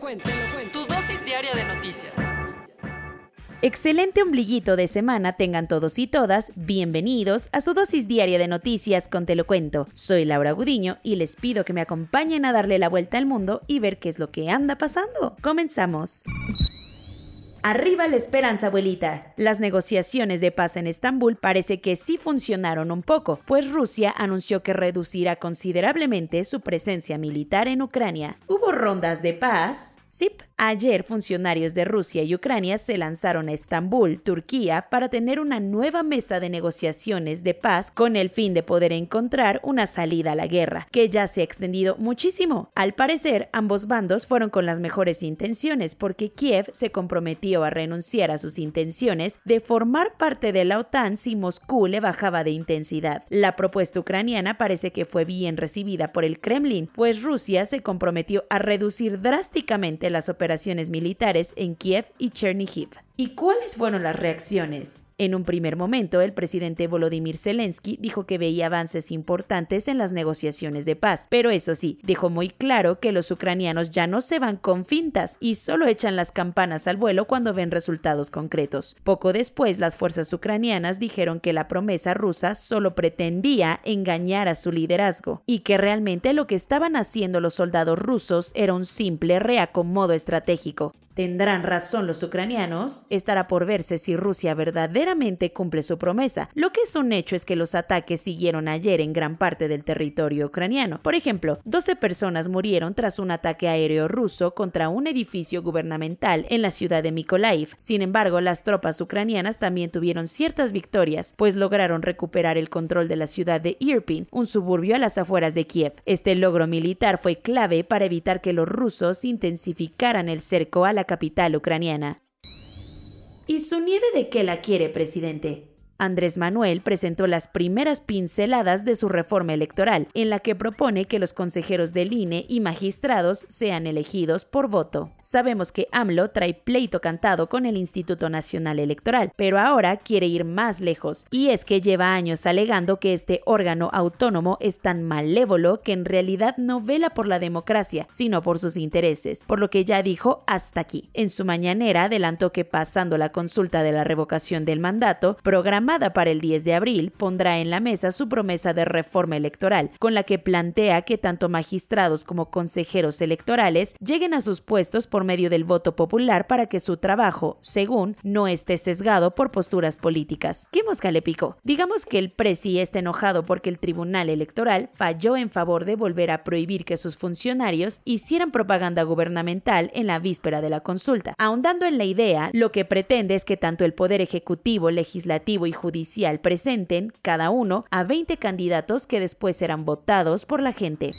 Te lo cuento, te lo cuento. Tu dosis diaria de noticias. Excelente ombliguito de semana tengan todos y todas. Bienvenidos a su dosis diaria de noticias con Te lo cuento. Soy Laura Gudiño y les pido que me acompañen a darle la vuelta al mundo y ver qué es lo que anda pasando. Comenzamos. Arriba la esperanza, abuelita. Las negociaciones de paz en Estambul parece que sí funcionaron un poco, pues Rusia anunció que reducirá considerablemente su presencia militar en Ucrania. Hubo rondas de paz, SIP. Ayer funcionarios de Rusia y Ucrania se lanzaron a Estambul, Turquía, para tener una nueva mesa de negociaciones de paz con el fin de poder encontrar una salida a la guerra, que ya se ha extendido muchísimo. Al parecer, ambos bandos fueron con las mejores intenciones porque Kiev se comprometió a renunciar a sus intenciones de formar parte de la OTAN si Moscú le bajaba de intensidad. La propuesta ucraniana parece que fue bien recibida por el Kremlin, pues Rusia se comprometió a reducir drásticamente las operaciones militares en Kiev y Chernihiv. ¿Y cuáles fueron las reacciones? En un primer momento, el presidente Volodymyr Zelensky dijo que veía avances importantes en las negociaciones de paz, pero eso sí, dejó muy claro que los ucranianos ya no se van con fintas y solo echan las campanas al vuelo cuando ven resultados concretos. Poco después, las fuerzas ucranianas dijeron que la promesa rusa solo pretendía engañar a su liderazgo y que realmente lo que estaban haciendo los soldados rusos era un simple reacomodo estratégico. ¿Tendrán razón los ucranianos? Estará por verse si Rusia verdaderamente cumple su promesa. Lo que es un hecho es que los ataques siguieron ayer en gran parte del territorio ucraniano. Por ejemplo, 12 personas murieron tras un ataque aéreo ruso contra un edificio gubernamental en la ciudad de Mykolaiv. Sin embargo, las tropas ucranianas también tuvieron ciertas victorias, pues lograron recuperar el control de la ciudad de Irpin, un suburbio a las afueras de Kiev. Este logro militar fue clave para evitar que los rusos intensificaran el cerco a la capital ucraniana. ¿Y su nieve de qué la quiere, presidente? Andrés Manuel presentó las primeras pinceladas de su reforma electoral, en la que propone que los consejeros del INE y magistrados sean elegidos por voto. Sabemos que AMLO trae pleito cantado con el Instituto Nacional Electoral, pero ahora quiere ir más lejos, y es que lleva años alegando que este órgano autónomo es tan malévolo que en realidad no vela por la democracia, sino por sus intereses, por lo que ya dijo hasta aquí. En su mañanera adelantó que pasando la consulta de la revocación del mandato, programa para el 10 de abril, pondrá en la mesa su promesa de reforma electoral, con la que plantea que tanto magistrados como consejeros electorales lleguen a sus puestos por medio del voto popular para que su trabajo, según, no esté sesgado por posturas políticas. ¿Qué mosca le picó? Digamos que el presi está enojado porque el Tribunal Electoral falló en favor de volver a prohibir que sus funcionarios hicieran propaganda gubernamental en la víspera de la consulta. Ahondando en la idea, lo que pretende es que tanto el Poder Ejecutivo, Legislativo y judicial presenten, cada uno, a 20 candidatos que después serán votados por la gente.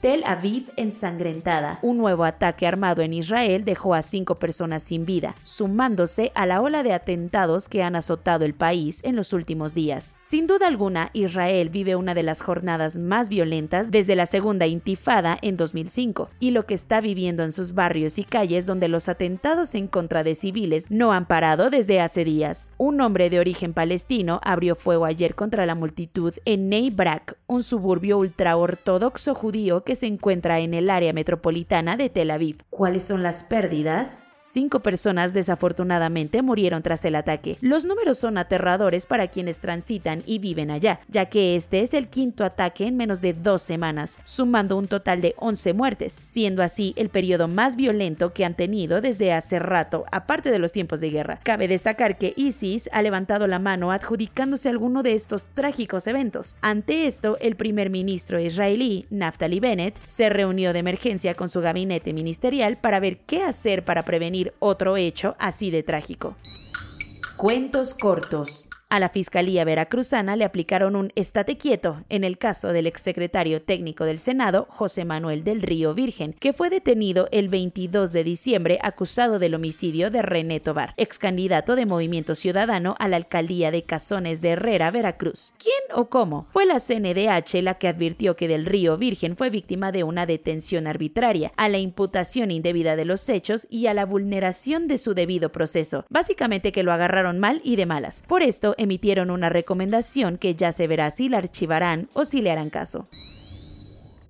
Tel Aviv ensangrentada. Un nuevo ataque armado en Israel dejó a cinco personas sin vida, sumándose a la ola de atentados que han azotado el país en los últimos días. Sin duda alguna, Israel vive una de las jornadas más violentas desde la segunda intifada en 2005, y lo que está viviendo en sus barrios y calles donde los atentados en contra de civiles no han parado desde hace días. Un hombre de origen palestino abrió fuego ayer contra la multitud en Ney Brak, un suburbio ultraortodoxo judío que se encuentra en el área metropolitana de Tel Aviv. ¿Cuáles son las pérdidas? Cinco personas desafortunadamente murieron tras el ataque. Los números son aterradores para quienes transitan y viven allá, ya que este es el quinto ataque en menos de dos semanas, sumando un total de 11 muertes, siendo así el periodo más violento que han tenido desde hace rato, aparte de los tiempos de guerra. Cabe destacar que ISIS ha levantado la mano adjudicándose alguno de estos trágicos eventos. Ante esto, el primer ministro israelí, Naftali Bennett, se reunió de emergencia con su gabinete ministerial para ver qué hacer para prevenir otro hecho así de trágico. Cuentos cortos. A la Fiscalía Veracruzana le aplicaron un estate quieto en el caso del exsecretario técnico del Senado, José Manuel del Río Virgen, que fue detenido el 22 de diciembre acusado del homicidio de René Tobar, ex candidato de Movimiento Ciudadano a la alcaldía de Cazones de Herrera, Veracruz. ¿Quién o cómo? Fue la CNDH la que advirtió que del Río Virgen fue víctima de una detención arbitraria, a la imputación indebida de los hechos y a la vulneración de su debido proceso. Básicamente que lo agarraron mal y de malas. Por esto, emitieron una recomendación que ya se verá si la archivarán o si le harán caso.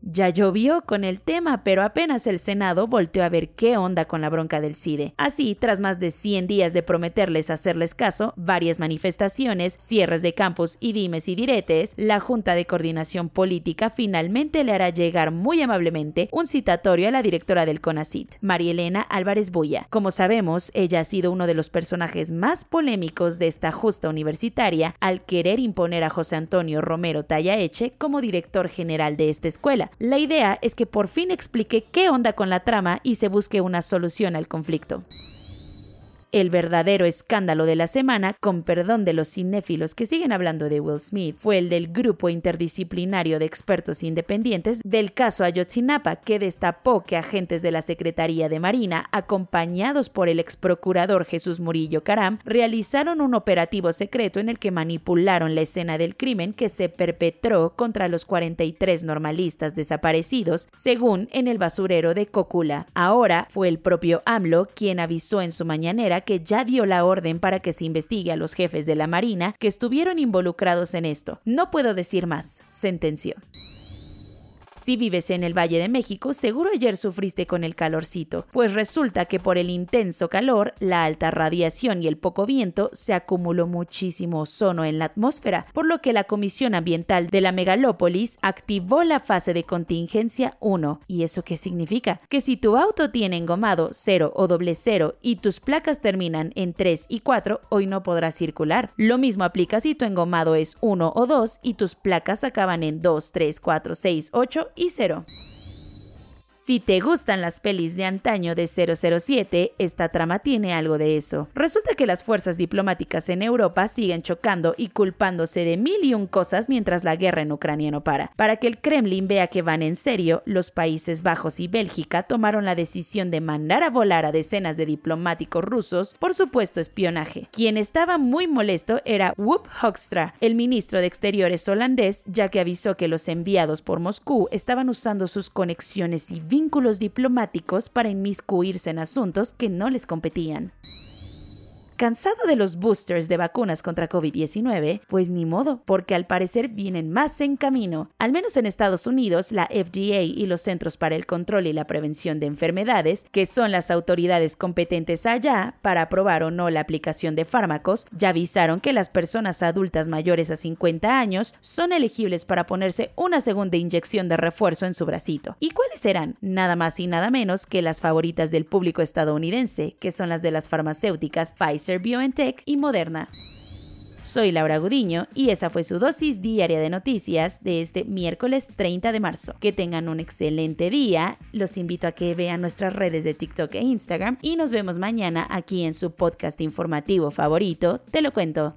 Ya llovió con el tema, pero apenas el Senado volteó a ver qué onda con la bronca del CIDE. Así, tras más de 100 días de prometerles hacerles caso, varias manifestaciones, cierres de campus y dimes y diretes, la Junta de Coordinación Política finalmente le hará llegar muy amablemente un citatorio a la directora del CONACIT, María Elena Álvarez Buya. Como sabemos, ella ha sido uno de los personajes más polémicos de esta justa universitaria al querer imponer a José Antonio Romero Tallaeche como director general de esta escuela la idea es que por fin explique qué onda con la trama y se busque una solución al conflicto. El verdadero escándalo de la semana, con perdón de los cinéfilos que siguen hablando de Will Smith, fue el del grupo interdisciplinario de expertos independientes del caso Ayotzinapa, que destapó que agentes de la Secretaría de Marina, acompañados por el ex procurador Jesús Murillo Caram, realizaron un operativo secreto en el que manipularon la escena del crimen que se perpetró contra los 43 normalistas desaparecidos, según en el basurero de Cocula. Ahora fue el propio AMLO quien avisó en su mañanera que ya dio la orden para que se investigue a los jefes de la Marina que estuvieron involucrados en esto. No puedo decir más, sentenció. Si vives en el Valle de México, seguro ayer sufriste con el calorcito, pues resulta que por el intenso calor, la alta radiación y el poco viento, se acumuló muchísimo ozono en la atmósfera, por lo que la Comisión Ambiental de la Megalópolis activó la fase de contingencia 1. ¿Y eso qué significa? Que si tu auto tiene engomado 0 o doble 0 y tus placas terminan en 3 y 4, hoy no podrás circular. Lo mismo aplica si tu engomado es 1 o 2 y tus placas acaban en 2, 3, 4, 6, 8 y cero. Si te gustan las pelis de antaño de 007, esta trama tiene algo de eso. Resulta que las fuerzas diplomáticas en Europa siguen chocando y culpándose de mil y un cosas mientras la guerra en Ucrania no para. Para que el Kremlin vea que van en serio, los Países Bajos y Bélgica tomaron la decisión de mandar a volar a decenas de diplomáticos rusos por supuesto espionaje. Quien estaba muy molesto era Wop Hoekstra, el ministro de Exteriores holandés, ya que avisó que los enviados por Moscú estaban usando sus conexiones y vínculos diplomáticos para inmiscuirse en asuntos que no les competían. ¿Cansado de los boosters de vacunas contra COVID-19? Pues ni modo, porque al parecer vienen más en camino. Al menos en Estados Unidos, la FDA y los Centros para el Control y la Prevención de Enfermedades, que son las autoridades competentes allá para aprobar o no la aplicación de fármacos, ya avisaron que las personas adultas mayores a 50 años son elegibles para ponerse una segunda inyección de refuerzo en su bracito. ¿Y cuáles serán? Nada más y nada menos que las favoritas del público estadounidense, que son las de las farmacéuticas Pfizer, BioNTech y Moderna. Soy Laura Gudiño y esa fue su dosis diaria de noticias de este miércoles 30 de marzo. Que tengan un excelente día. Los invito a que vean nuestras redes de TikTok e Instagram y nos vemos mañana aquí en su podcast informativo favorito. Te lo cuento.